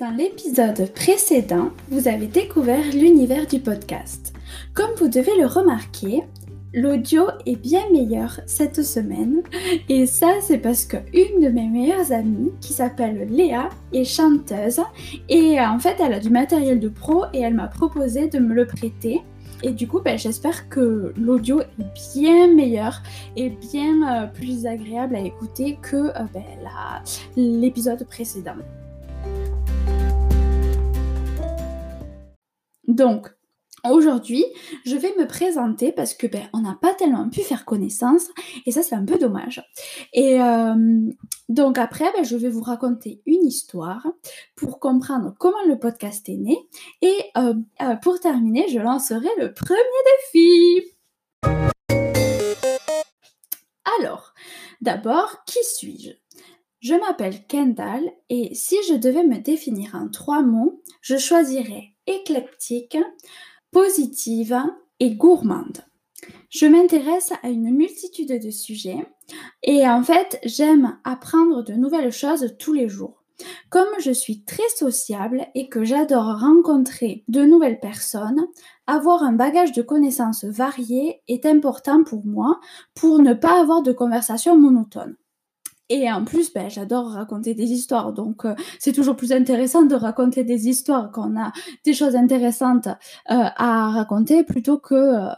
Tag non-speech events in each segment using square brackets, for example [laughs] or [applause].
Dans l'épisode précédent, vous avez découvert l'univers du podcast. Comme vous devez le remarquer, l'audio est bien meilleur cette semaine. Et ça, c'est parce qu'une de mes meilleures amies, qui s'appelle Léa, est chanteuse. Et en fait, elle a du matériel de pro et elle m'a proposé de me le prêter. Et du coup, ben, j'espère que l'audio est bien meilleur et bien euh, plus agréable à écouter que euh, ben, l'épisode précédent. Donc, Aujourd'hui, je vais me présenter parce que ben, on n'a pas tellement pu faire connaissance et ça c'est un peu dommage. Et euh, donc après, ben, je vais vous raconter une histoire pour comprendre comment le podcast est né et euh, euh, pour terminer, je lancerai le premier défi. Alors, d'abord, qui suis-je? Je m'appelle Kendall et si je devais me définir en trois mots, je choisirais éclectique, positive et gourmande. Je m'intéresse à une multitude de sujets et en fait j'aime apprendre de nouvelles choses tous les jours. Comme je suis très sociable et que j'adore rencontrer de nouvelles personnes, avoir un bagage de connaissances variées est important pour moi pour ne pas avoir de conversation monotone. Et en plus, ben, j'adore raconter des histoires. Donc, euh, c'est toujours plus intéressant de raconter des histoires quand on a des choses intéressantes euh, à raconter plutôt que euh,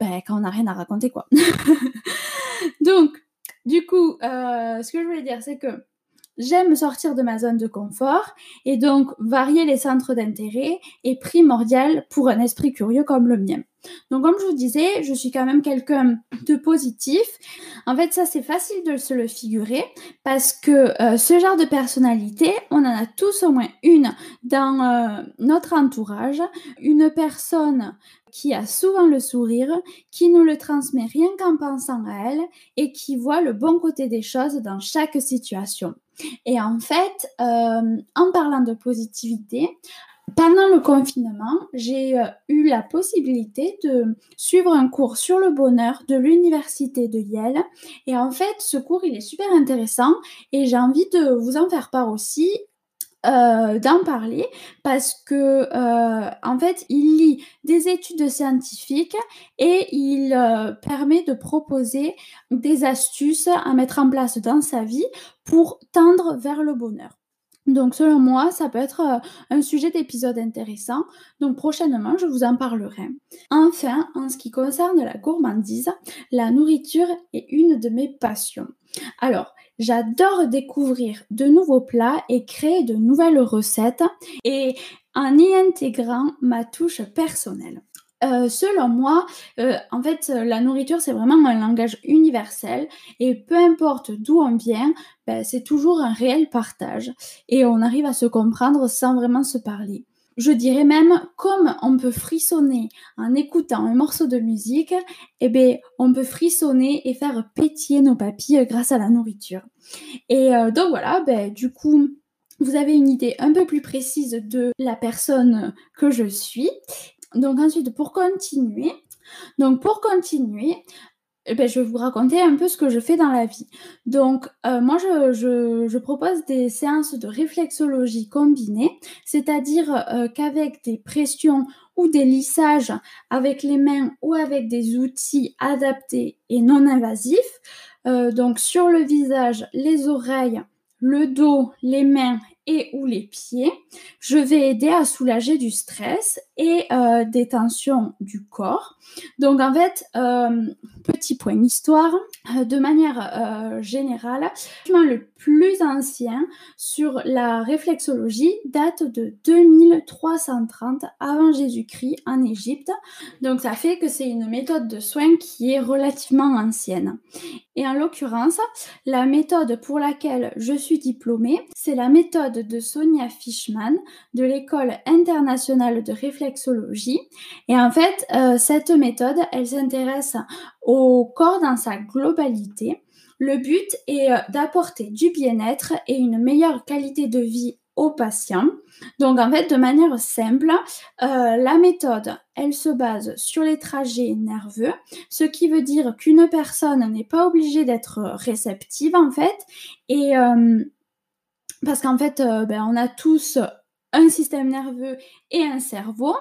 ben, quand on n'a rien à raconter, quoi. [laughs] donc, du coup, ce que je voulais dire, c'est que J'aime sortir de ma zone de confort et donc varier les centres d'intérêt est primordial pour un esprit curieux comme le mien. Donc comme je vous disais, je suis quand même quelqu'un de positif. En fait, ça c'est facile de se le figurer parce que euh, ce genre de personnalité, on en a tous au moins une dans euh, notre entourage, une personne qui a souvent le sourire, qui nous le transmet rien qu'en pensant à elle et qui voit le bon côté des choses dans chaque situation. Et en fait, euh, en parlant de positivité, pendant le confinement, j'ai euh, eu la possibilité de suivre un cours sur le bonheur de l'université de Yale. Et en fait, ce cours, il est super intéressant et j'ai envie de vous en faire part aussi euh, d'en parler parce que euh, en fait il lit des études scientifiques et il permet de proposer des astuces à mettre en place dans sa vie pour tendre vers le bonheur. Donc selon moi, ça peut être un sujet d'épisode intéressant. Donc prochainement, je vous en parlerai. Enfin, en ce qui concerne la gourmandise, la nourriture est une de mes passions. Alors, J'adore découvrir de nouveaux plats et créer de nouvelles recettes et en y intégrant ma touche personnelle. Euh, selon moi, euh, en fait, la nourriture, c'est vraiment un langage universel et peu importe d'où on vient, ben, c'est toujours un réel partage et on arrive à se comprendre sans vraiment se parler. Je dirais même, comme on peut frissonner en écoutant un morceau de musique, eh bien, on peut frissonner et faire pétiller nos papilles grâce à la nourriture. Et euh, donc voilà, ben, du coup, vous avez une idée un peu plus précise de la personne que je suis. Donc ensuite, pour continuer, donc pour continuer, eh ben, je vais vous raconter un peu ce que je fais dans la vie. Donc, euh, moi, je, propose des séances de réflexologie combinée, c'est-à-dire euh, qu'avec des pressions ou des lissages avec les mains ou avec des outils adaptés et non invasifs, euh, donc sur le visage, les oreilles, le dos, les mains ou les pieds, je vais aider à soulager du stress et euh, des tensions du corps. Donc en fait, euh, petit point histoire, euh, de manière générale, le plus ancien sur la réflexologie date de 2330 avant Jésus-Christ en Égypte. Donc ça fait que c'est une méthode de soins qui est relativement ancienne. Et en l'occurrence, la méthode pour laquelle je suis diplômée, c'est la méthode de Sonia Fishman de l'école internationale de réflexologie. Et en fait, euh, cette méthode, elle s'intéresse au corps dans sa globalité. Le but est euh, d'apporter du bien-être et une meilleure qualité de vie patients. Donc en fait, de manière simple, euh, la méthode, elle se base sur les trajets nerveux, ce qui veut dire qu'une personne n'est pas obligée d'être réceptive en fait. Et parce qu'en fait, ben, on a tous un système nerveux et un cerveau.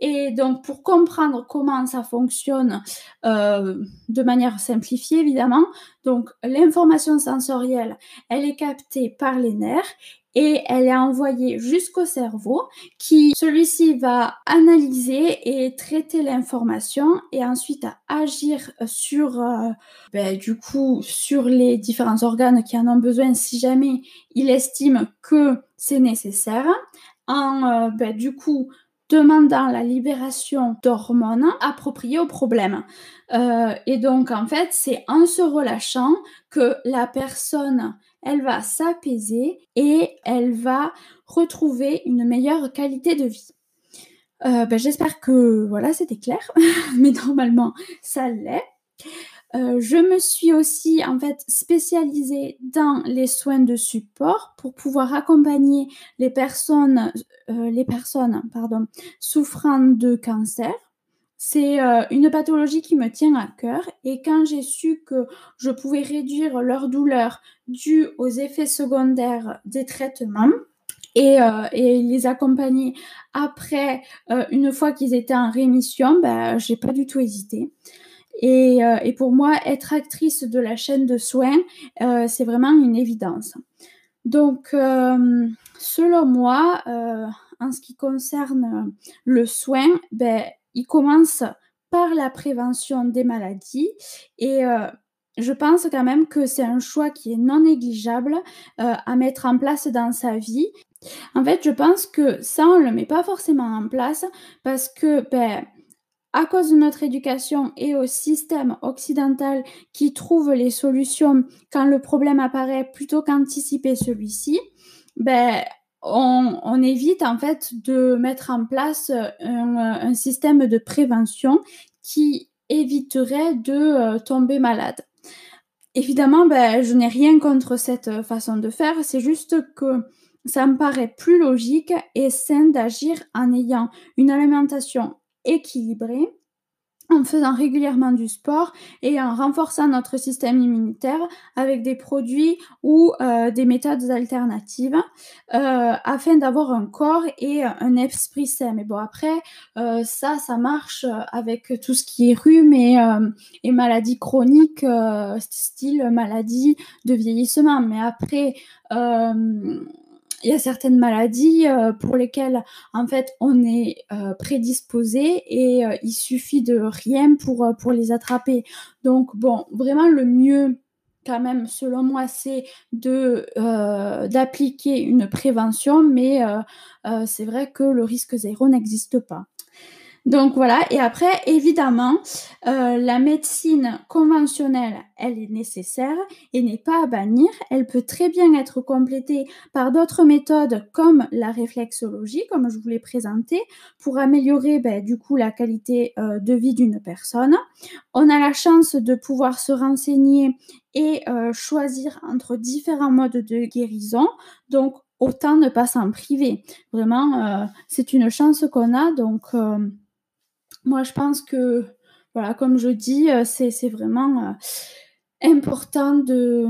Et donc, pour comprendre comment ça fonctionne euh, de manière simplifiée, évidemment, donc l'information sensorielle, elle est captée par les nerfs et elle est envoyée jusqu'au cerveau qui, celui-ci va analyser et traiter l'information et ensuite agir sur, euh, ben, du coup, sur les différents organes qui en ont besoin si jamais il estime que c'est nécessaire. En, euh, ben, du coup, demandant la libération d'hormones appropriées au problème. Euh, et donc, en fait, c'est en se relâchant que la personne, elle va s'apaiser et elle va retrouver une meilleure qualité de vie. Euh, ben, J'espère que voilà, c'était clair, [laughs] mais normalement, ça l'est. Euh, je me suis aussi en fait spécialisée dans les soins de support pour pouvoir accompagner les personnes, euh, les personnes pardon, souffrant de cancer. C'est euh, une pathologie qui me tient à cœur et quand j'ai su que je pouvais réduire leur douleur due aux effets secondaires des traitements, et, les accompagner après, une fois qu'ils étaient en rémission, ben, j'ai pas du tout hésité. Euh, et, pour moi, être actrice de la chaîne de soins, euh, c'est vraiment une évidence. Donc, euh, selon moi, en ce qui concerne le soin, ben, il commence par la prévention des maladies et je pense quand même que c'est un choix qui est non négligeable à mettre en place dans sa vie. En fait, je pense que ça, on ne le met pas forcément en place parce que ben, à cause de notre éducation et au système occidental qui trouve les solutions quand le problème apparaît plutôt qu'anticiper celui-ci, ben, on, évite en fait de mettre en place un, système de prévention qui éviterait de euh, tomber malade. Évidemment, ben, je n'ai rien contre cette façon de faire, c'est juste que ça me paraît plus logique et sain d'agir en ayant une alimentation équilibré en faisant régulièrement du sport et en renforçant notre système immunitaire avec des produits ou euh, des méthodes alternatives euh, afin d'avoir un corps et un esprit sain. Mais bon, après, euh, ça, ça marche avec tout ce qui est rhume et, et maladies chroniques, style maladie de vieillissement. Mais après, il y a certaines maladies euh, pour lesquelles en fait on est euh, prédisposé et euh, il suffit de rien pour, pour les attraper. Donc bon, vraiment le mieux quand même selon moi c'est de d'appliquer une prévention mais c'est vrai que le risque zéro n'existe pas. Donc voilà, et après, évidemment, euh, la médecine conventionnelle, elle est nécessaire et n'est pas à bannir. Elle peut très bien être complétée par d'autres méthodes comme la réflexologie, comme je vous l'ai présenté, pour améliorer ben, du coup la qualité euh, de vie d'une personne. On a la chance de pouvoir se renseigner et euh, choisir entre différents modes de guérison. Donc, autant ne pas s'en priver. Vraiment, c'est une chance qu'on a. Donc, moi, je pense que, voilà, comme je dis, euh, c'est vraiment euh, important de,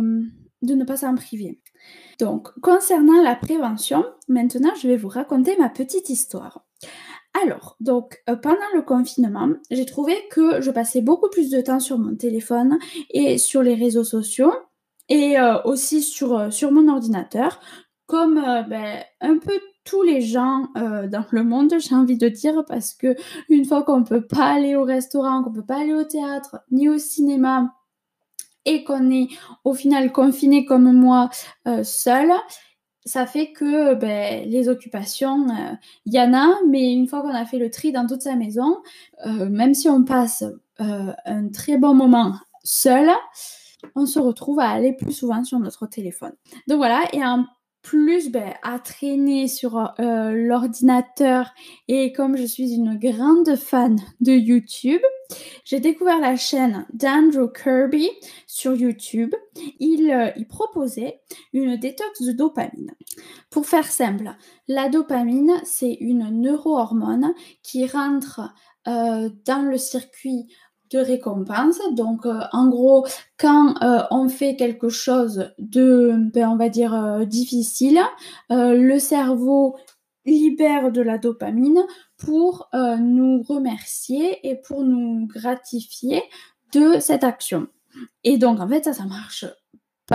de ne pas s'en priver. Donc, concernant la prévention, maintenant, je vais vous raconter ma petite histoire. Alors, donc, euh, pendant le confinement, j'ai trouvé que je passais beaucoup plus de temps sur mon téléphone et sur les réseaux sociaux et aussi sur, sur mon ordinateur, comme ben, un peu tous les gens euh, dans le monde, j'ai envie de dire, parce que une fois qu'on peut pas aller au restaurant, qu'on peut pas aller au théâtre, ni au cinéma, et qu'on est au final confiné comme moi euh, seul, ça fait que ben, les occupations, il euh, y en a, mais une fois qu'on a fait le tri dans toute sa maison, même si on passe un très bon moment seul, on se retrouve à aller plus souvent sur notre téléphone. Donc voilà, et en plus ben, à traîner sur euh, l'ordinateur et comme je suis une grande fan de YouTube, j'ai découvert la chaîne d'Andrew Kirby sur YouTube. Il, euh, proposait une détox de dopamine. Pour faire simple, la dopamine, c'est une neurohormone qui rentre euh, dans le circuit de récompense. Donc, euh, en gros, quand euh, on fait quelque chose de, ben, on va dire, difficile, le cerveau libère de la dopamine pour nous remercier et pour nous gratifier de cette action. Et donc, en fait, ça, ça marche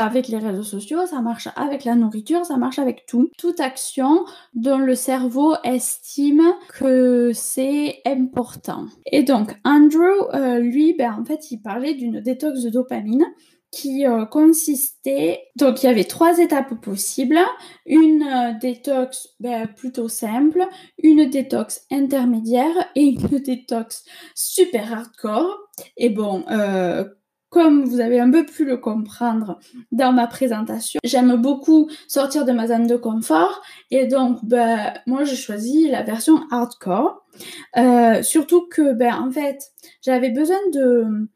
avec les réseaux sociaux, ça marche avec la nourriture, ça marche avec tout. Toute action dont le cerveau estime que c'est important. Et donc, Andrew, euh, lui, ben, en fait, il parlait d'une détox de dopamine qui euh, consistait, donc il y avait trois étapes possibles, une euh, détox ben, plutôt simple, une détox intermédiaire et une [laughs] détox super hardcore. Et bon, comme vous avez un peu pu le comprendre dans ma présentation, j'aime beaucoup sortir de ma zone de confort et donc ben, moi j'ai choisi la version hardcore. surtout que ben, en fait j'avais besoin de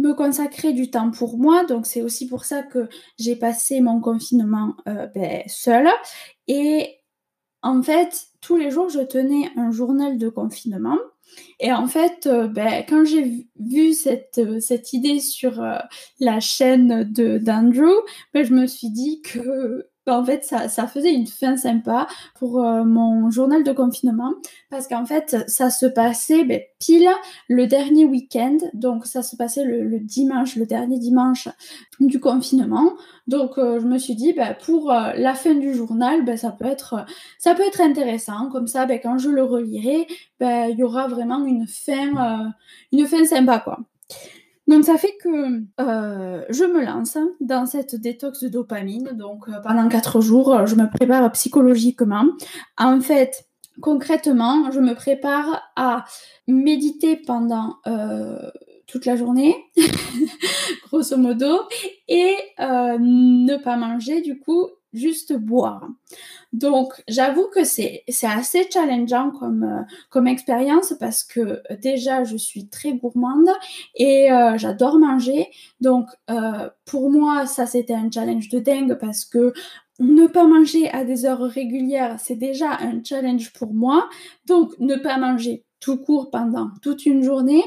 me consacrer du temps pour moi. Donc c'est aussi pour ça que j'ai passé mon confinement euh, ben, seule. Et en fait, tous les jours, je tenais un journal de confinement. Et en fait, euh, ben, quand j'ai vu cette, euh, cette idée sur la chaîne d'Andrew, ben, je me suis dit que en fait, ça, faisait une fin sympa pour euh, mon journal de confinement parce qu'en fait, ça se passait ben, pile le dernier week-end. Donc, ça se passait le, dimanche, le dernier dimanche du confinement. Donc, euh, je me suis dit, ben, pour euh, la fin du journal, ben, ça, peut être, ça peut être intéressant. Comme ça, quand je le relirai, il y aura vraiment une fin, une fin sympa, quoi. Donc ça fait que euh, je me lance dans cette détox de dopamine. Donc euh, pendant quatre jours, je me prépare psychologiquement. En fait, concrètement, je me prépare à méditer pendant euh, toute la journée, [laughs] grosso modo, et ne pas manger du coup juste boire. Donc, j'avoue que c'est assez challengeant comme, euh, comme expérience parce que euh, déjà, je suis très gourmande et euh, j'adore manger. Donc, pour moi, ça, c'était un challenge de dingue parce que ne pas manger à des heures régulières, c'est déjà un challenge pour moi. Donc, ne pas manger tout court pendant toute une journée,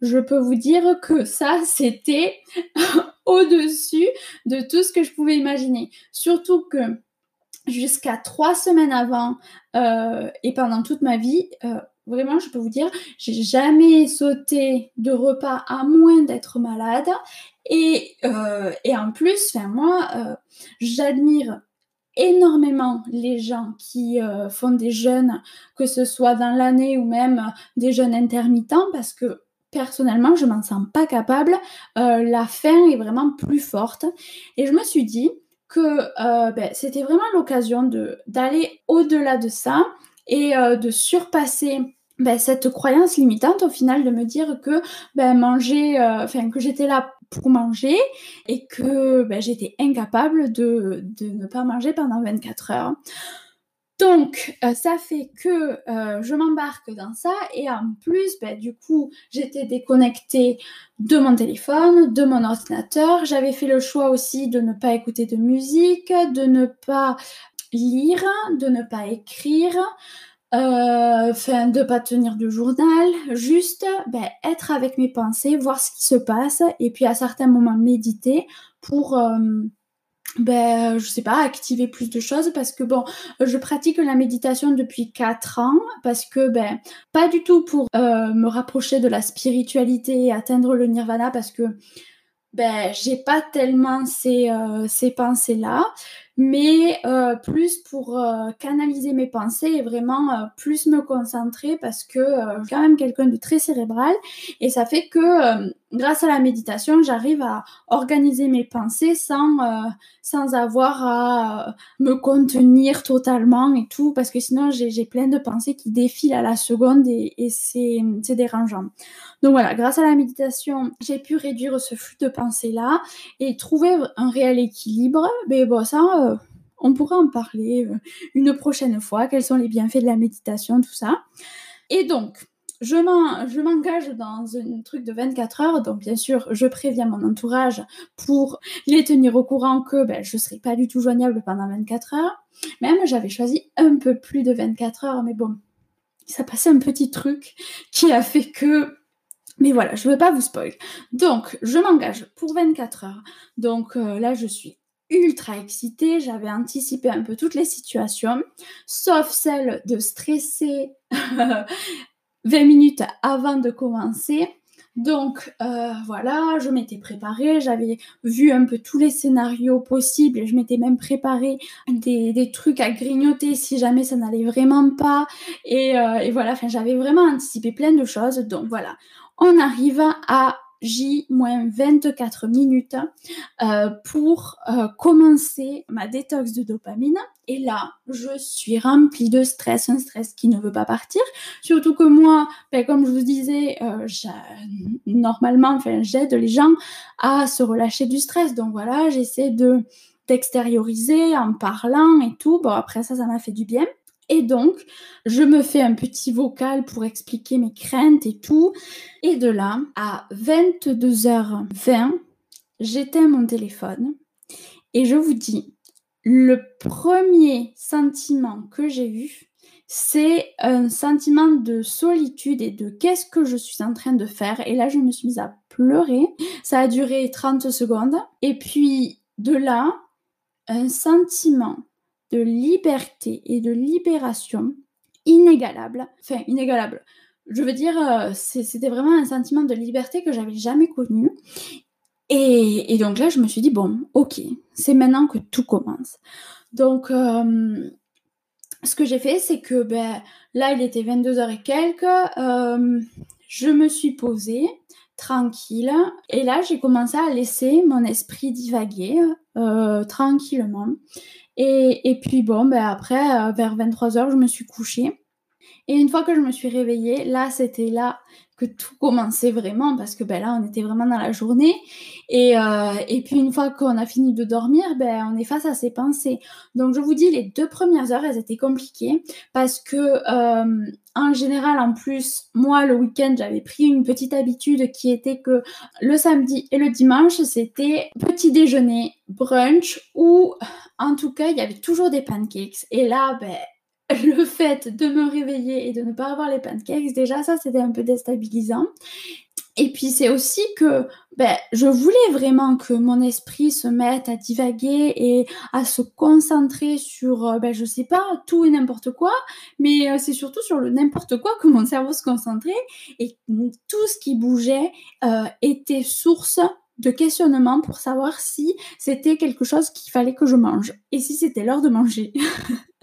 je peux vous dire que ça, c'était [laughs] au-dessus de tout ce que je pouvais imaginer. Surtout que jusqu'à trois semaines avant euh, et pendant toute ma vie, euh, vraiment, je peux vous dire, j'ai jamais sauté de repas à moins d'être malade. Et, euh, en plus, moi, j'admire énormément les gens qui font des jeûnes, que ce soit dans l'année ou même des jeûnes intermittents, parce que personnellement, je m'en sens pas capable. Euh, la faim est vraiment plus forte. Et je me suis dit que euh, ben, c'était vraiment l'occasion d'aller au-delà de ça et euh, de surpasser ben, cette croyance limitante au final de me dire que ben, j'étais là pour manger et que j'étais incapable de, de ne pas manger pendant 24 heures. Donc, euh, ça fait que euh, je m'embarque dans ça et en plus, ben, du coup, j'étais déconnectée de mon téléphone, de mon ordinateur. J'avais fait le choix aussi de ne pas écouter de musique, de ne pas lire, de ne pas écrire, euh, enfin, de pas tenir de journal, juste ben, être avec mes pensées, voir ce qui se passe et puis à certains moments méditer pour ben, je sais pas, activer plus de choses parce que bon, je pratique la méditation depuis 4 ans parce que ben, pas du tout pour euh, me rapprocher de la spiritualité et atteindre le nirvana parce que ben, j'ai pas tellement ces, euh, ces pensées-là mais euh, plus pour euh, canaliser mes pensées et vraiment euh, plus me concentrer parce que je suis quand même quelqu'un de très cérébral et ça fait que grâce à la méditation, j'arrive à organiser mes pensées sans, sans avoir à me contenir totalement et tout parce que sinon j'ai plein de pensées qui défilent à la seconde et, et c'est dérangeant. Donc voilà, grâce à la méditation, j'ai pu réduire ce flux de pensées là et trouver un réel équilibre. Mais bon, ça, euh, on pourra en parler euh, une prochaine fois, quels sont les bienfaits de la méditation, tout ça. Et donc, je m'engage dans un truc de 24 heures, donc bien sûr, je préviens mon entourage pour les tenir au courant que ben, je ne serai pas du tout joignable pendant 24 heures. Même j'avais choisi un peu plus de 24 heures, mais bon, ça passait un petit truc qui a fait que Mais voilà, je ne veux pas vous spoil. Donc, je m'engage pour 24 heures. Donc euh, là, je suis ultra excitée. J'avais anticipé un peu toutes les situations, sauf celle de stresser [laughs] 20 minutes avant de commencer. Donc euh, voilà, je m'étais préparée, j'avais vu un peu tous les scénarios possibles, je m'étais même préparé des, trucs à grignoter si jamais ça n'allait vraiment pas. Et, euh, et voilà, j'avais vraiment anticipé plein de choses. Donc voilà, on arrive à J-24 minutes euh, pour euh, commencer ma détox de dopamine. Et là, je suis remplie de stress, un stress qui ne veut pas partir. Surtout que moi, ben, comme je vous disais, euh, normalement, j'aide les gens à se relâcher du stress. Donc voilà, j'essaie de d'extérioriser en parlant et tout. Bon, après ça, ça m'a fait du bien. Et donc, je me fais un petit vocal pour expliquer mes craintes et tout. Et de là, à 22h20, j'éteins mon téléphone. Et je vous dis, le premier sentiment que j'ai eu, c'est un sentiment de solitude et de qu'est-ce que je suis en train de faire. Et là, je me suis mise à pleurer. Ça a duré 30 secondes. Et puis, de là, un sentiment de liberté et de libération inégalable. Enfin, inégalable. Je veux dire, euh, c'était vraiment un sentiment de liberté que j'avais jamais connu. Et, donc là, je me suis dit, bon, ok, c'est maintenant que tout commence. Donc, euh, ce que j'ai fait, c'est que ben, là, il était 22h et quelques. Euh, je me suis posée tranquille. Et là, j'ai commencé à laisser mon esprit divaguer tranquillement. Et, puis bon, ben après, euh, vers 23h, je me suis couchée. Et une fois que je me suis réveillée, là, c'était là que tout commençait vraiment, parce que ben là, on était vraiment dans la journée. Et, euh, et puis une fois qu'on a fini de dormir, ben, on est face à ses pensées. Donc je vous dis, les deux premières heures, elles étaient compliquées, parce que euh, en général, en plus, moi, le week-end, j'avais pris une petite habitude qui était que le samedi et le dimanche, c'était petit déjeuner, brunch, ou en tout cas, il y avait toujours des pancakes. Et là, ben, [laughs] le fait de me réveiller et de ne pas avoir les pancakes, déjà, ça, c'était un peu déstabilisant. Et puis c'est aussi que ben, je voulais vraiment que mon esprit se mette à divaguer et à se concentrer sur, euh, ben, je sais pas, tout et n'importe quoi, mais euh, c'est surtout sur le n'importe quoi que mon cerveau se concentrait et tout ce qui bougeait euh, était source de questionnement pour savoir si c'était quelque chose qu'il fallait que je mange et si c'était l'heure de manger. [laughs]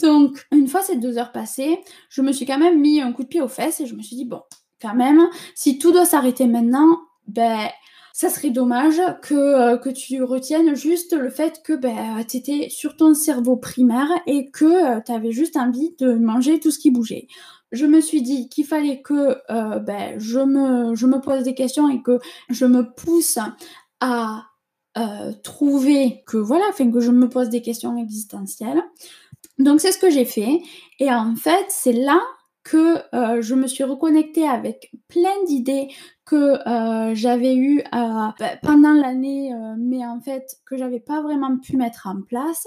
Donc, une fois ces deux heures passées, je me suis quand même mis un coup de pied aux fesses et je me suis dit, bon, quand même. Si tout doit s'arrêter maintenant, ben ça serait dommage que, euh, tu retiennes juste le fait que ben, tu étais sur ton cerveau primaire et que euh, tu avais juste envie de manger tout ce qui bougeait. Je me suis dit qu'il fallait que euh, ben, je, me, pose des questions et que je me pousse à trouver que voilà, que je me pose des questions existentielles. Donc c'est ce que j'ai fait. Et en fait, c'est là que euh, je me suis reconnectée avec plein d'idées que euh, j'avais eues euh, bah, pendant l'année, mais en fait que j'avais pas vraiment pu mettre en place.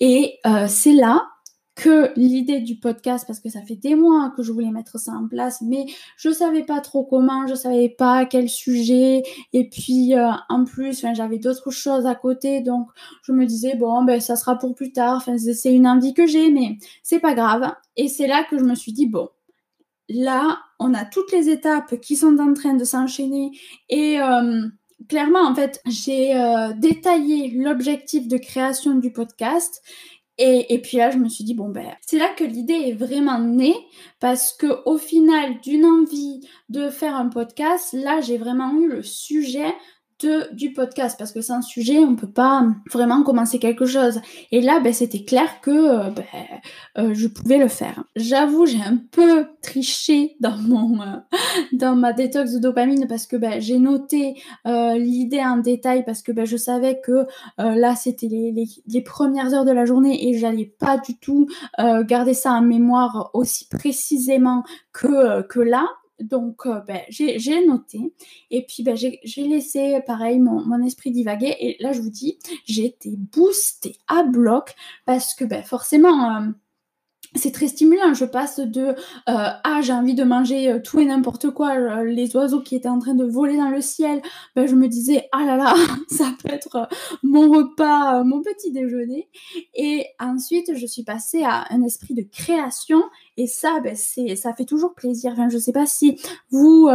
Et c'est là que l'idée du podcast, parce que ça fait des mois que je voulais mettre ça en place, mais je savais pas trop comment, je savais pas quel sujet, et puis en plus, j'avais d'autres choses à côté, donc je me disais bon ben ça sera pour plus tard. C'est une envie que j'ai, mais c'est pas grave. Et c'est là que je me suis dit bon, là on a toutes les étapes qui sont en train de s'enchaîner et euh, clairement en fait j'ai euh, détaillé l'objectif de création du podcast et, puis là, je me suis dit, bon, ben, c'est là que l'idée est vraiment née, parce que au final, d'une envie de faire un podcast, là, j'ai vraiment eu le sujet du podcast parce que sans sujet on peut pas vraiment commencer quelque chose. Et là ben, c'était clair que euh, ben, euh, je pouvais le faire. J'avoue j'ai un peu triché dans mon euh, dans ma détox de dopamine parce que ben, j'ai noté l'idée en détail parce que ben, je savais que là c'était les, premières heures de la journée et j'allais pas du tout garder ça en mémoire aussi précisément que là donc, euh, ben, j'ai noté. Et puis, ben, j'ai laissé, pareil, mon, esprit divaguer. Et là, je vous dis, j'ai été boostée à bloc parce que, ben, forcément, euh, c'est très stimulant. Je passe de euh, ah j'ai envie de manger euh, tout et n'importe quoi, euh, les oiseaux qui étaient en train de voler dans le ciel. Ben, je me disais ah là là [laughs] ça peut être mon repas, mon petit déjeuner. Et ensuite je suis passée à un esprit de création et ça ben, ça fait toujours plaisir. Enfin, je sais pas si vous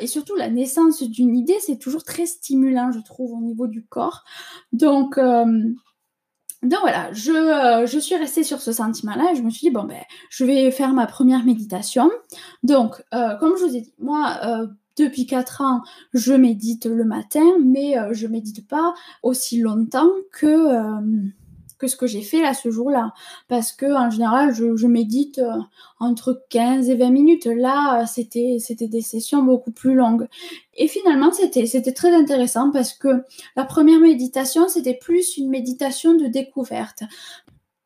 et surtout la naissance d'une idée c'est toujours très stimulant je trouve au niveau du corps. Donc donc voilà, je, euh, je, suis restée sur ce sentiment-là et je me suis dit, bon, ben, je vais faire ma première méditation. Donc, euh, comme je vous ai dit, moi, euh, depuis 4 ans, je médite le matin, mais je médite pas aussi longtemps que que ce que j'ai fait là ce jour-là. Parce que en général, je, médite euh, entre 15 et 20 minutes. Là, c'était, c'était des sessions beaucoup plus longues. Et finalement, c'était, c'était très intéressant parce que la première méditation, c'était plus une méditation de découverte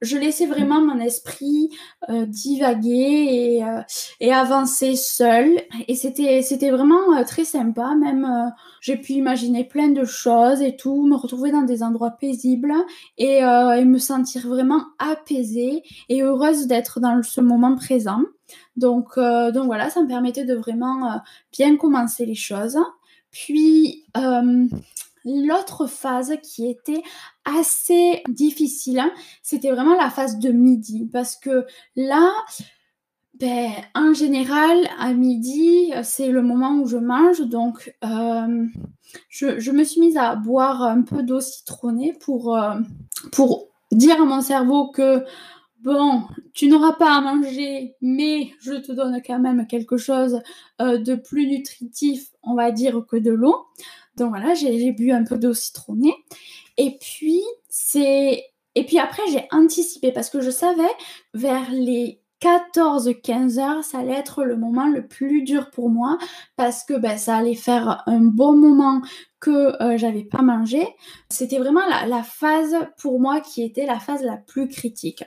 je laissais vraiment mon esprit euh, divaguer et, euh, et, avancer seul. Et c'était, c'était vraiment euh, très sympa. Même, j'ai pu imaginer plein de choses et tout, me retrouver dans des endroits paisibles et, et me sentir vraiment apaisée et heureuse d'être dans ce moment présent. Donc, donc voilà, ça me permettait de vraiment bien commencer les choses. Puis, L'autre phase qui était assez difficile, hein, c'était vraiment la phase de midi. Parce que là, ben, en général, à midi, c'est le moment où je mange. Donc, euh, je, me suis mise à boire un peu d'eau citronnée pour, euh, pour dire à mon cerveau que, bon, tu n'auras pas à manger, mais je te donne quand même quelque chose euh, de plus nutritif, on va dire, que de l'eau. Donc voilà, j'ai bu un peu d'eau citronnée. Et puis, c'est. Et puis après, j'ai anticipé parce que je savais vers les 14-15 heures, ça allait être le moment le plus dur pour moi parce que ben, ça allait faire un bon moment que euh, j'avais pas mangé. C'était vraiment la, phase pour moi qui était la phase la plus critique.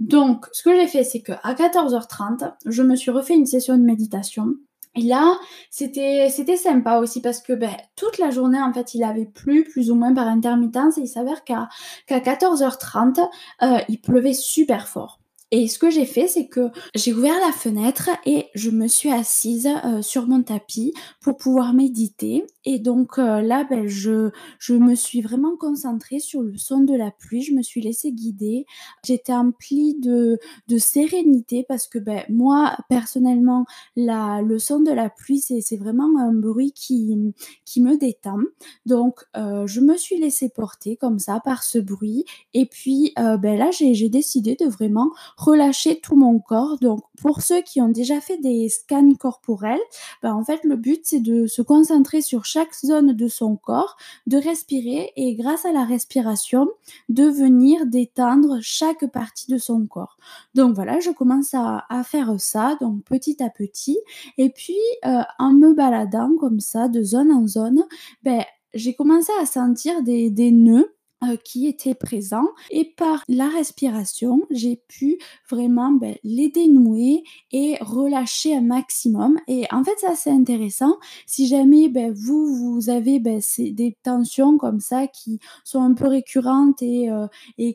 Donc, ce que j'ai fait, c'est que à 14h30, je me suis refait une session de méditation. Et là, c'était sympa aussi parce que ben, toute la journée, en fait, il avait plu plus ou moins par intermittence et il s'avère qu'à qu'à 14h30, euh, il pleuvait super fort. Et ce que j'ai fait, c'est que j'ai ouvert la fenêtre et je me suis assise euh, sur mon tapis pour pouvoir méditer. Et donc euh, là, ben, je, je me suis vraiment concentrée sur le son de la pluie. Je me suis laissée guider. J'étais emplie de, de sérénité parce que ben, moi, personnellement, la, le son de la pluie, c'est vraiment un bruit qui, qui me détend. Donc, euh, je me suis laissée porter comme ça par ce bruit. Et puis, ben, là, j'ai décidé de vraiment relâcher tout mon corps. Donc pour ceux qui ont déjà fait des scans corporels, ben, en fait le but c'est de se concentrer sur chaque zone de son corps, de respirer et grâce à la respiration de venir détendre chaque partie de son corps. Donc voilà, je commence à, faire ça donc petit à petit et puis euh, en me baladant comme ça de zone en zone, ben j'ai commencé à sentir des, des nœuds euh, qui était présent. Et par la respiration j'ai pu vraiment ben, les dénouer et relâcher un maximum. Et en fait ça c'est intéressant. Si jamais ben, vous vous avez ben, des tensions comme ça qui sont un peu récurrentes et, euh,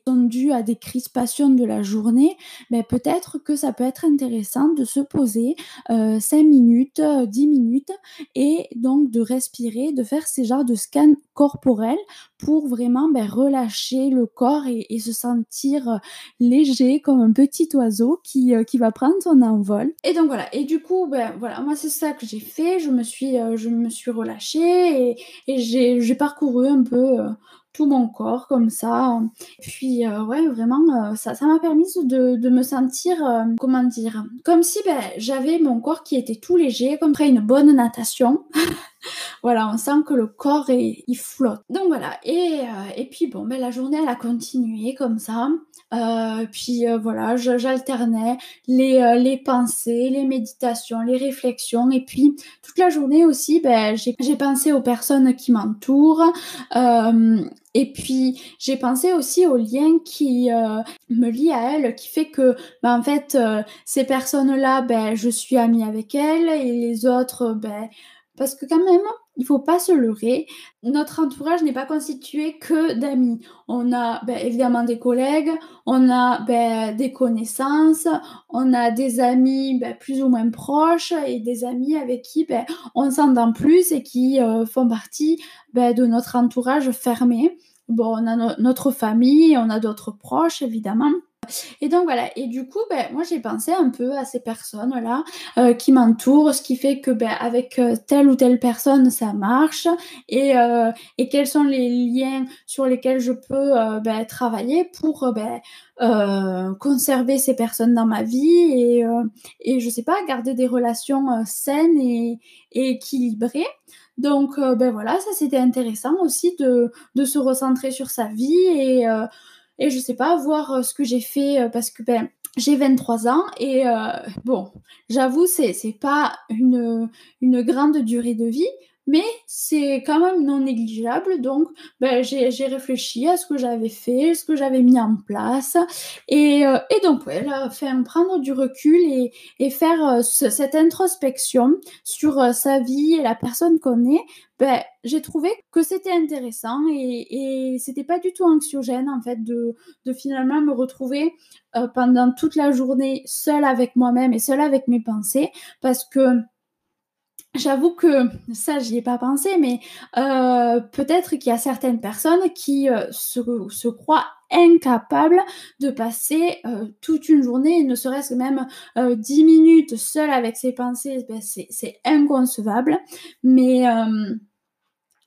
sont dues à des crispations de la journée ben, peut-être que ça peut être intéressant de se poser euh, 5 minutes 10 minutes et donc de respirer de faire ces genres de scans corporels pour vraiment relâcher le corps et, se sentir euh, léger comme un petit oiseau qui, euh, qui va prendre son envol. Et donc voilà, et du coup, ben voilà, moi c'est ça que j'ai fait, je me suis, euh, je me suis relâchée et, j'ai parcouru un peu tout mon corps comme ça. Puis ouais, vraiment, ça ça m'a permis de, de, me sentir, comment dire, comme si ben, j'avais mon corps qui était tout léger, comme après une bonne natation. [laughs] voilà, on sent que le corps est, il flotte. Donc voilà, et, euh, et puis bon, ben, la journée elle a continué comme ça. Euh, puis euh, voilà, j'alternais les, les pensées, les méditations, les réflexions, et puis toute la journée aussi, ben, j'ai pensé aux personnes qui m'entourent. et puis j'ai pensé aussi au lien qui me lie à elles, qui fait que ben, en fait ces personnes-là, ben, je suis amie avec elles et les autres, ben, parce que quand même, il faut pas se leurrer. Notre entourage n'est pas constitué que d'amis. On a ben, évidemment des collègues, on a ben, des connaissances, on a des amis ben, plus ou moins proches et des amis avec qui on s'entend plus et qui euh, font partie de notre entourage fermé. Bon, on a notre famille, on a d'autres proches évidemment. Et donc voilà, et du coup, ben, moi j'ai pensé un peu à ces personnes-là euh, qui m'entourent, ce qui fait que ben, avec euh, telle ou telle personne ça marche, et, euh, et quels sont les liens sur lesquels je peux ben, travailler pour ben, conserver ces personnes dans ma vie et, et je sais pas, garder des relations saines et, et équilibrées. Donc ben voilà, ça c'était intéressant aussi de, de se recentrer sur sa vie et et je sais pas, voir euh, ce que j'ai fait euh, parce que ben, j'ai 23 ans et euh, bon, j'avoue, c'est, c'est pas une, une grande durée de vie, mais c'est quand même non négligeable. Donc, ben, j'ai, réfléchi à ce que j'avais fait, ce que j'avais mis en place. Et, euh, et donc, ouais, là, prendre du recul et, et faire euh, cette introspection sur euh, sa vie et la personne qu'on est, ben, j'ai trouvé que c'était intéressant et, et c'était pas du tout anxiogène, en fait, de, de finalement me retrouver pendant toute la journée seule avec moi-même et seule avec mes pensées parce que J'avoue que ça, j'y ai pas pensé, mais euh, peut-être qu'il y a certaines personnes qui euh, se, croient incapables de passer euh, toute une journée, ne serait-ce que même 10 minutes seule avec ses pensées, ben c'est inconcevable. Mais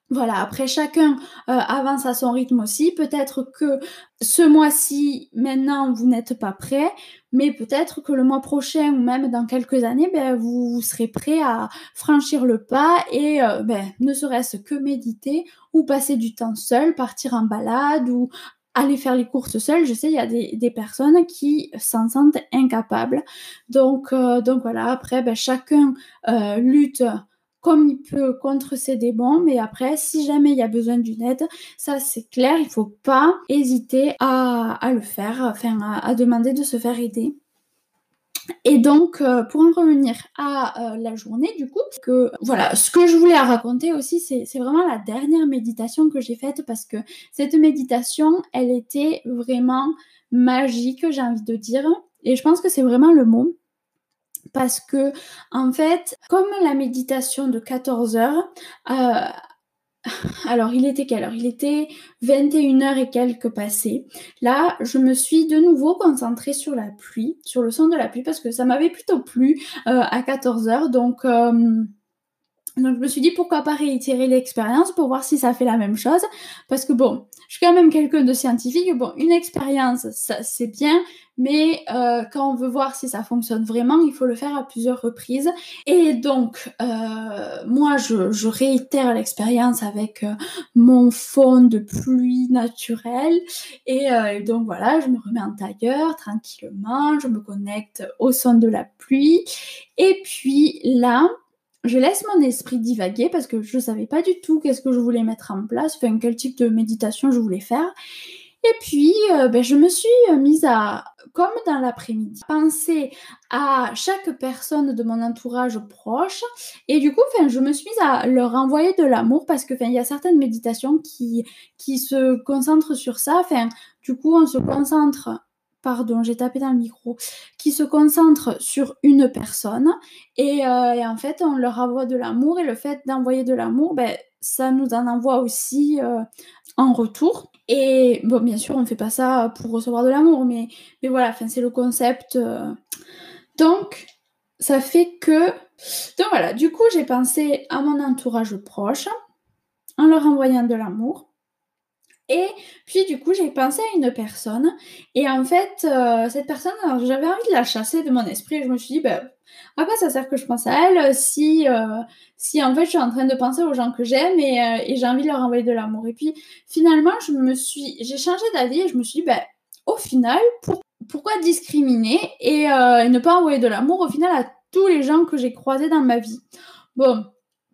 voilà, après chacun euh, avance à son rythme aussi. Peut-être que ce mois-ci, maintenant, vous n'êtes pas prêt, mais peut-être que le mois prochain ou même dans quelques années, ben, vous, serez prêt à franchir le pas et euh, ben, ne serait-ce que méditer ou passer du temps seul, partir en balade ou aller faire les courses seul. Je sais, il y a des, personnes qui s'en sentent incapables. Donc, euh, donc voilà, après, ben, chacun lutte comme il peut contre ces démons, mais après, si jamais il y a besoin d'une aide, ça c'est clair, il faut pas hésiter à, le faire, enfin à, demander de se faire aider. Et donc, euh, pour en revenir à euh, la journée, du coup, voilà, ce que je voulais raconter aussi, c'est vraiment la dernière méditation que j'ai faite parce que cette méditation, elle était vraiment magique, j'ai envie de dire. Et je pense que c'est vraiment le mot parce que en fait, comme la méditation de 14 heures, euh, [laughs] alors il était quelle heure? Il était 21 heures et quelques passées. Là, je me suis de nouveau concentrée sur la pluie, sur le son de la pluie, parce que ça m'avait plutôt plu euh, à 14 heures. Donc euh, donc je me suis dit pourquoi pas réitérer l'expérience pour voir si ça fait la même chose. Parce que bon, je suis quand même quelqu'un de scientifique. Bon, une expérience, ça c'est bien, mais euh, quand on veut voir si ça fonctionne vraiment, il faut le faire à plusieurs reprises. Et donc, euh, moi, je, je réitère l'expérience avec euh, mon fond de pluie naturelle. Et euh, donc voilà, je me remets en tailleur tranquillement, je me connecte au son de la pluie. Et puis là, je laisse mon esprit divaguer parce que je ne savais pas du tout qu'est-ce que je voulais mettre en place, enfin quel type de méditation je voulais faire. Et puis, euh, ben, je me suis mise à, comme dans l'après-midi, penser à chaque personne de mon entourage proche. Et du coup, je me suis mise à leur envoyer de l'amour parce que, il y a certaines méditations qui, se concentrent sur ça. Du coup, on se concentre pardon, j'ai tapé dans le micro, qui se concentre sur une personne et, euh, en fait on leur envoie de l'amour et le fait d'envoyer de l'amour, ben, ça nous en envoie aussi euh, en retour. Et bon, bien sûr, on ne fait pas ça pour recevoir de l'amour, mais, mais voilà, c'est le concept. Euh. Donc, ça fait que... Donc voilà, du coup, j'ai pensé à mon entourage proche en leur envoyant de l'amour. Et puis du coup, j'ai pensé à une personne. Et en fait, euh, cette personne, j'avais envie de la chasser de mon esprit. Et je me suis dit, bah, à quoi ça sert que je pense à elle si, euh, si en fait je suis en train de penser aux gens que j'aime et, euh, et j'ai envie de leur envoyer de l'amour. Et puis finalement, je me suis, j'ai changé d'avis et je me suis dit, bah, au final, pourquoi discriminer et, et ne pas envoyer de l'amour au final à tous les gens que j'ai croisés dans ma vie? Bon,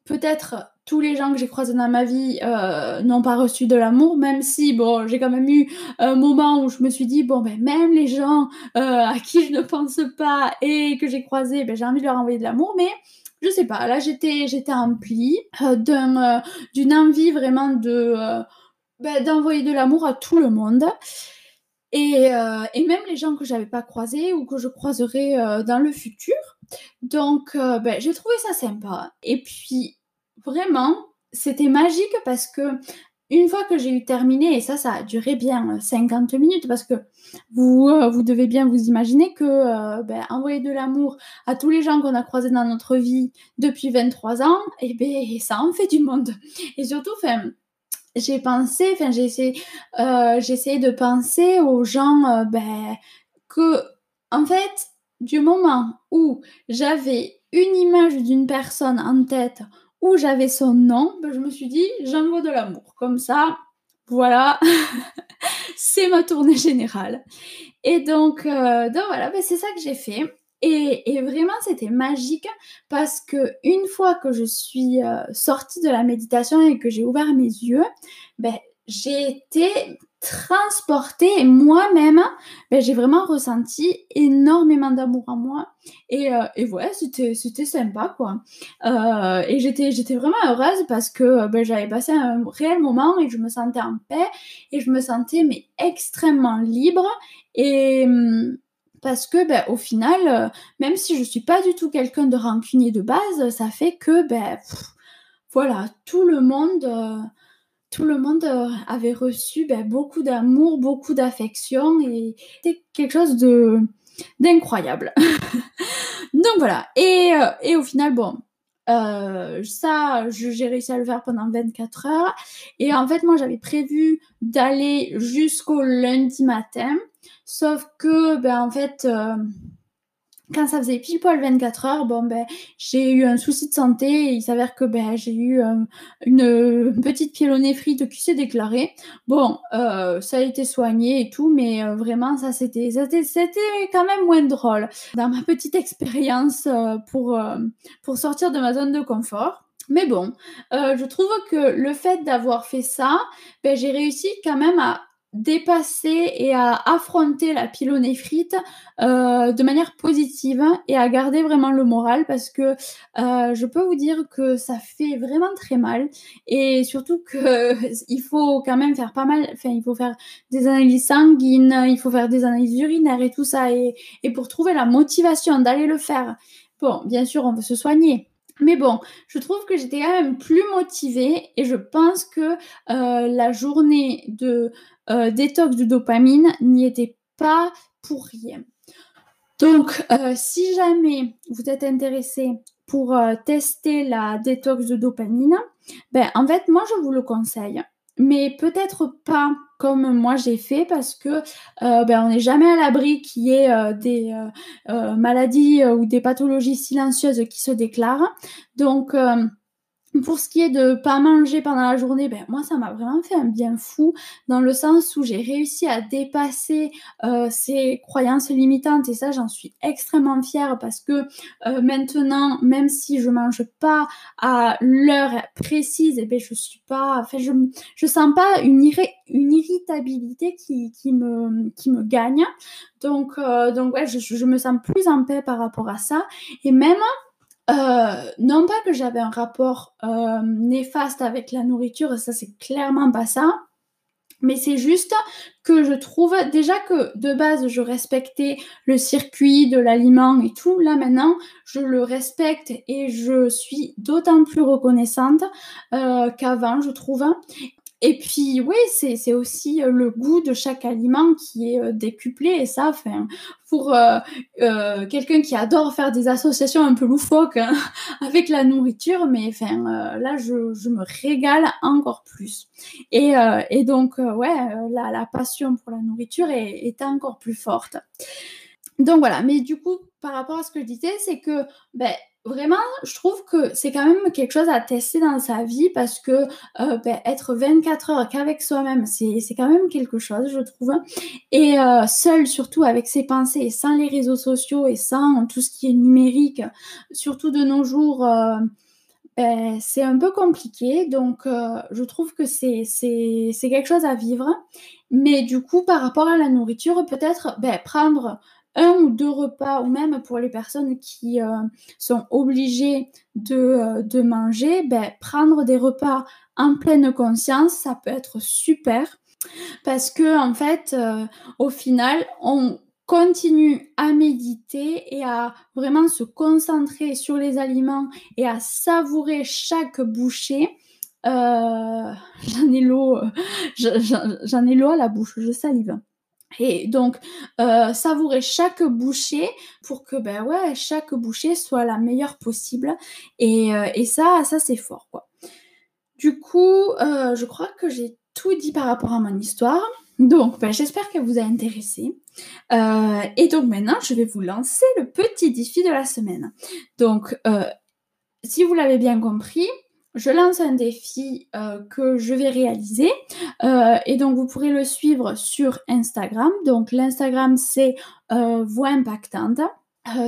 peut-être tous les gens que j'ai croisés dans ma vie euh, n'ont pas reçu de l'amour, même si bon, j'ai quand même eu un moment où je me suis dit bon ben même les gens euh, à qui je ne pense pas et que j'ai croisés, ben j'ai envie de leur envoyer de l'amour, mais je sais pas, là j'étais j'étais emplie euh, d'un, d'une envie vraiment de ben, d'envoyer de l'amour à tout le monde. Et, et même les gens que j'avais pas croisés ou que je croiserai dans le futur. Donc ben, j'ai trouvé ça sympa. Et puis vraiment, c'était magique parce que une fois que j'ai eu terminé, et ça, ça a duré bien 50 minutes, parce que vous, euh, vous devez bien vous imaginer que euh, ben, envoyer de l'amour à tous les gens qu'on a croisés dans notre vie depuis 23 ans, et eh ben, ça en fait du monde. Et surtout, enfin, j'ai pensé, enfin, euh, j'ai essayé de penser aux gens, ben, que, en fait, du moment où j'avais une image d'une personne en tête j'avais son nom, ben, je me suis dit, j'envoie de l'amour. Comme ça, voilà, [laughs] c'est ma tournée générale. Et donc, euh, donc voilà, ben, c'est ça que j'ai fait. Et, vraiment, c'était magique parce que une fois que je suis euh, sortie de la méditation et que j'ai ouvert mes yeux, ben, j'ai été transportée moi-même, ben, j'ai vraiment ressenti énormément d'amour en moi. Et, euh, ouais, c'était, c'était sympa, quoi. Euh, et j'étais, j'étais vraiment heureuse parce que ben, j'avais passé un réel moment et je me sentais en paix et je me sentais mais extrêmement libre. Et hum, parce que ben, au final, euh, même si je suis pas du tout quelqu'un de rancunier de base, ça fait que voilà, tout le monde tout le monde euh, avait reçu ben, beaucoup d'amour, beaucoup d'affection et c'était quelque chose d'incroyable. [laughs] Donc voilà. Et, euh, et, au final, bon, euh, ça, j'ai réussi à le faire pendant 24 heures. Et en fait, moi, j'avais prévu d'aller jusqu'au lundi matin. Sauf que, ben, en fait, quand ça faisait pile poil 24 heures, bon ben j'ai eu un souci de santé il s'avère que ben j'ai eu euh, une petite pyélonéphrite qui s'est déclarée. Bon, euh, ça a été soigné et tout, mais euh, vraiment ça c'était c'était quand même moins drôle dans ma petite expérience pour pour sortir de ma zone de confort. Mais bon, je trouve que le fait d'avoir fait ça, ben, j'ai réussi quand même à dépasser et à affronter la pylonéphrite euh, de manière positive et à garder vraiment le moral parce que euh, je peux vous dire que ça fait vraiment très mal et surtout que [laughs] il faut quand même faire pas mal enfin il faut faire des analyses sanguines il faut faire des analyses urinaires et tout ça et, et pour trouver la motivation d'aller le faire. Bon bien sûr on veut se soigner mais bon, je trouve que j'étais quand même plus motivée et je pense que euh, la journée de euh, détox de dopamine n'y était pas pour rien. Donc, euh, si jamais vous êtes intéressé pour euh, tester la détox de dopamine, ben en fait, moi je vous le conseille, mais peut-être pas comme moi j'ai fait parce que ben, on n'est jamais à l'abri qu'il y ait des maladies ou des pathologies silencieuses qui se déclarent. Donc pour ce qui est de pas manger pendant la journée, ben moi ça m'a vraiment fait un bien fou dans le sens où j'ai réussi à dépasser euh, ces croyances limitantes et ça j'en suis extrêmement fière parce que euh, maintenant même si je mange pas à l'heure précise, eh ben je suis pas, enfin je je sens pas une, une irritabilité qui, qui me qui me gagne. Donc euh, donc ouais je, je me sens plus en paix par rapport à ça. Et même euh, non pas que j'avais un rapport euh, néfaste avec la nourriture, ça c'est clairement pas ça. Mais c'est juste que je trouve déjà que de base je respectais le circuit de l'aliment et tout. Là maintenant je le respecte et je suis d'autant plus reconnaissante euh, qu'avant je trouve. Et puis, oui, c'est aussi euh, le goût de chaque aliment qui est euh, décuplé. Et ça, enfin, pour euh, quelqu'un qui adore faire des associations un peu loufoques hein, [laughs] avec la nourriture, mais enfin, là, je, je, me régale encore plus. Et, et donc, ouais, la, la, passion pour la nourriture est, est encore plus forte. Donc voilà, mais du coup, par rapport à ce que je disais, c'est que ben, vraiment, je trouve que c'est quand même quelque chose à tester dans sa vie parce que euh, ben, être 24 heures qu'avec soi-même, c'est quand même quelque chose, je trouve. Et euh, seul, surtout avec ses pensées, sans les réseaux sociaux et sans tout ce qui est numérique, surtout de nos jours. Euh, ben, c'est un peu compliqué, donc je trouve que c'est quelque chose à vivre. Mais du coup, par rapport à la nourriture, peut-être ben, prendre un ou deux repas, ou même pour les personnes qui sont obligées de, manger, ben, prendre des repas en pleine conscience, ça peut être super. Parce que en fait, au final, on continue à méditer et à vraiment se concentrer sur les aliments et à savourer chaque bouchée. Euh, [laughs] j'en ai l'eau, j'en ai l'eau à la bouche, je salive. Et donc, euh, savourer chaque bouchée pour que ben ouais, chaque bouchée soit la meilleure possible. Et, euh, ça, ça c'est fort quoi. Du coup, je crois que j'ai tout dit par rapport à mon histoire. Donc, ben, j'espère qu'elle vous a intéressé. Euh, et donc maintenant, je vais vous lancer le petit défi de la semaine. Donc, euh, si vous l'avez bien compris, je lance un défi euh, que je vais réaliser. et donc, vous pourrez le suivre sur Instagram. Donc, l'Instagram, c'est Voix Impactante.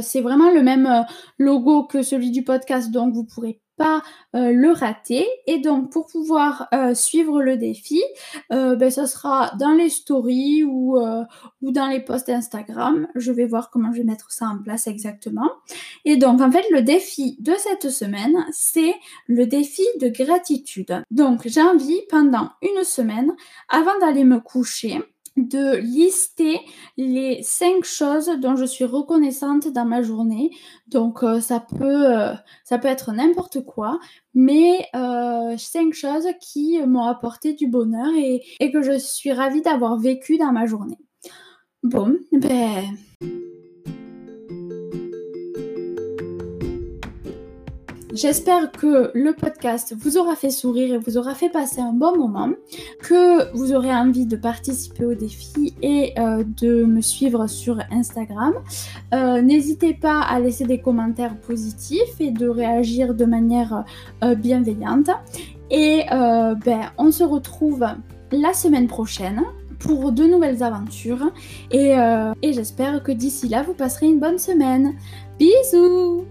c'est vraiment le même logo que celui du podcast, donc vous pourrez pas euh, le rater. Et donc, pour pouvoir euh, suivre le défi, euh, ben, ça sera dans les stories ou, ou dans les posts Instagram. Je vais voir comment je vais mettre ça en place exactement. Et donc, en fait, le défi de cette semaine, c'est le défi de gratitude. Donc, j'ai envie pendant une semaine, avant d'aller me coucher, de lister les cinq choses dont je suis reconnaissante dans ma journée. Donc euh, ça peut euh, ça peut être n'importe quoi, mais euh, cinq choses qui m'ont apporté du bonheur et, et que je suis ravie d'avoir vécu dans ma journée. Bon, ben J'espère que le podcast vous aura fait sourire et vous aura fait passer un bon moment, que vous aurez envie de participer au défi et euh, de me suivre sur Instagram. Euh, n'hésitez pas à laisser des commentaires positifs et de réagir de manière euh, bienveillante. Et ben, on se retrouve la semaine prochaine pour de nouvelles aventures. et j'espère que d'ici là, vous passerez une bonne semaine. Bisous